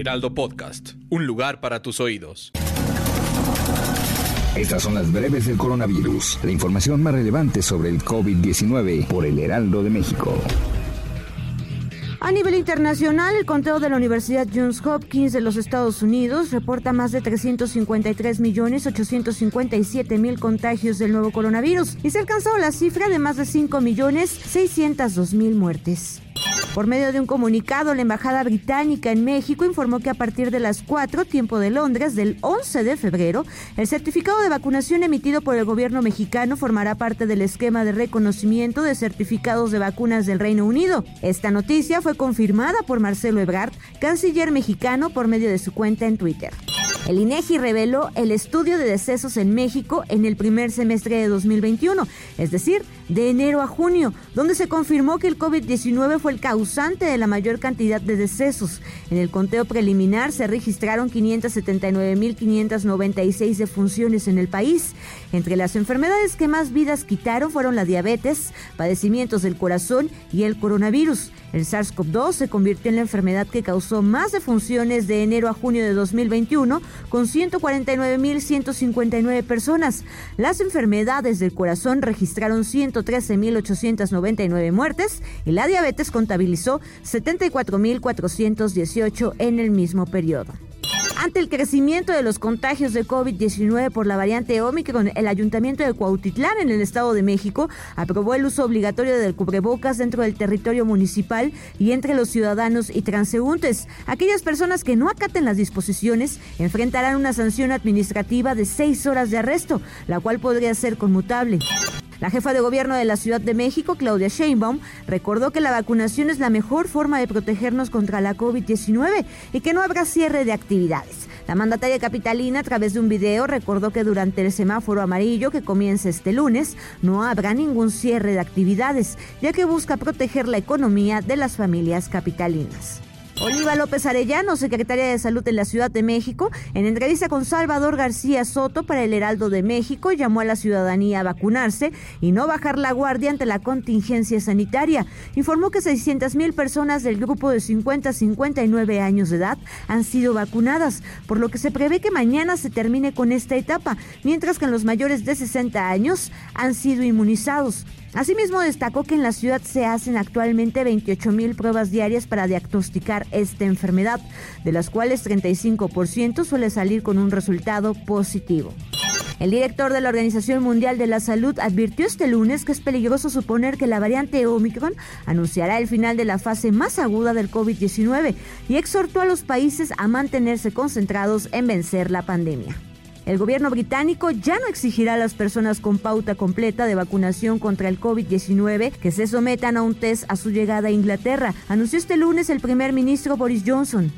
Heraldo Podcast, un lugar para tus oídos. Estas son las breves del coronavirus, la información más relevante sobre el COVID-19 por el Heraldo de México. A nivel internacional, el conteo de la Universidad Johns Hopkins de los Estados Unidos reporta más de 353 millones 857 mil contagios del nuevo coronavirus y se ha alcanzado la cifra de más de 5 millones 602 mil muertes. Por medio de un comunicado, la Embajada Británica en México informó que a partir de las 4, tiempo de Londres, del 11 de febrero, el certificado de vacunación emitido por el gobierno mexicano formará parte del esquema de reconocimiento de certificados de vacunas del Reino Unido. Esta noticia fue confirmada por Marcelo Ebrard, canciller mexicano, por medio de su cuenta en Twitter. El INEGI reveló el estudio de decesos en México en el primer semestre de 2021, es decir, de enero a junio, donde se confirmó que el COVID-19 fue el causante de la mayor cantidad de decesos. En el conteo preliminar se registraron 579.596 defunciones en el país. Entre las enfermedades que más vidas quitaron fueron la diabetes, padecimientos del corazón y el coronavirus. El SARS-CoV-2 se convirtió en la enfermedad que causó más defunciones de enero a junio de 2021, con 149.159 personas. Las enfermedades del corazón registraron 113.899 muertes y la diabetes contabilizó 74.418 en el mismo periodo. Ante el crecimiento de los contagios de COVID-19 por la variante Omicron, el Ayuntamiento de Cuautitlán, en el Estado de México, aprobó el uso obligatorio del cubrebocas dentro del territorio municipal y entre los ciudadanos y transeúntes. Aquellas personas que no acaten las disposiciones enfrentarán una sanción administrativa de seis horas de arresto, la cual podría ser conmutable. La jefa de gobierno de la Ciudad de México, Claudia Sheinbaum, recordó que la vacunación es la mejor forma de protegernos contra la COVID-19 y que no habrá cierre de actividades. La mandataria capitalina, a través de un video, recordó que durante el semáforo amarillo que comienza este lunes, no habrá ningún cierre de actividades, ya que busca proteger la economía de las familias capitalinas. Oliva López Arellano, secretaria de Salud en la Ciudad de México, en entrevista con Salvador García Soto para el Heraldo de México, llamó a la ciudadanía a vacunarse y no bajar la guardia ante la contingencia sanitaria. Informó que 600 mil personas del grupo de 50 a 59 años de edad han sido vacunadas, por lo que se prevé que mañana se termine con esta etapa, mientras que en los mayores de 60 años han sido inmunizados. Asimismo, destacó que en la ciudad se hacen actualmente 28 mil pruebas diarias para diagnosticar esta enfermedad, de las cuales 35% suele salir con un resultado positivo. El director de la Organización Mundial de la Salud advirtió este lunes que es peligroso suponer que la variante Omicron anunciará el final de la fase más aguda del COVID-19 y exhortó a los países a mantenerse concentrados en vencer la pandemia. El gobierno británico ya no exigirá a las personas con pauta completa de vacunación contra el COVID-19 que se sometan a un test a su llegada a Inglaterra, anunció este lunes el primer ministro Boris Johnson.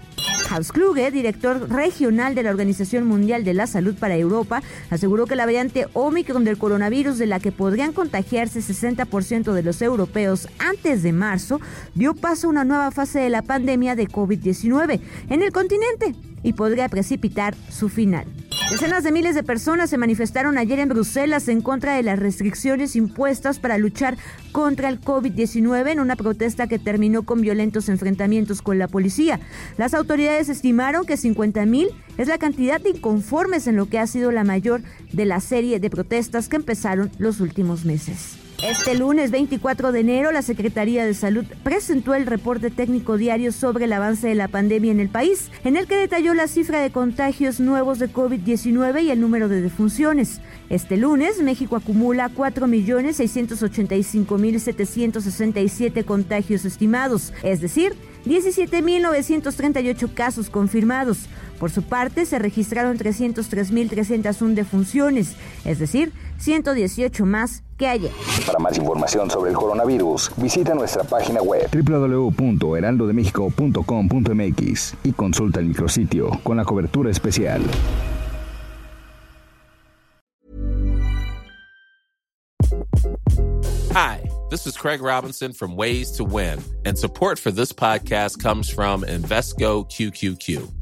Hans Kluge, director regional de la Organización Mundial de la Salud para Europa, aseguró que la variante Omicron del coronavirus, de la que podrían contagiarse 60% de los europeos antes de marzo, dio paso a una nueva fase de la pandemia de COVID-19 en el continente y podría precipitar su final. Decenas de miles de personas se manifestaron ayer en Bruselas en contra de las restricciones impuestas para luchar contra el COVID-19 en una protesta que terminó con violentos enfrentamientos con la policía. Las autoridades estimaron que 50.000 es la cantidad de inconformes en lo que ha sido la mayor de la serie de protestas que empezaron los últimos meses. Este lunes 24 de enero, la Secretaría de Salud presentó el reporte técnico diario sobre el avance de la pandemia en el país, en el que detalló la cifra de contagios nuevos de COVID-19 y el número de defunciones. Este lunes, México acumula 4.685.767 contagios estimados, es decir, 17.938 casos confirmados. Por su parte, se registraron 303.301 defunciones, es decir, 118 más que ayer. Para más información sobre el coronavirus, visita nuestra página web www.heraldodemexico.com.mx y consulta el micrositio con la cobertura especial. Hi, this is Craig Robinson from Ways to Win, and support for this podcast comes from Invesco QQQ.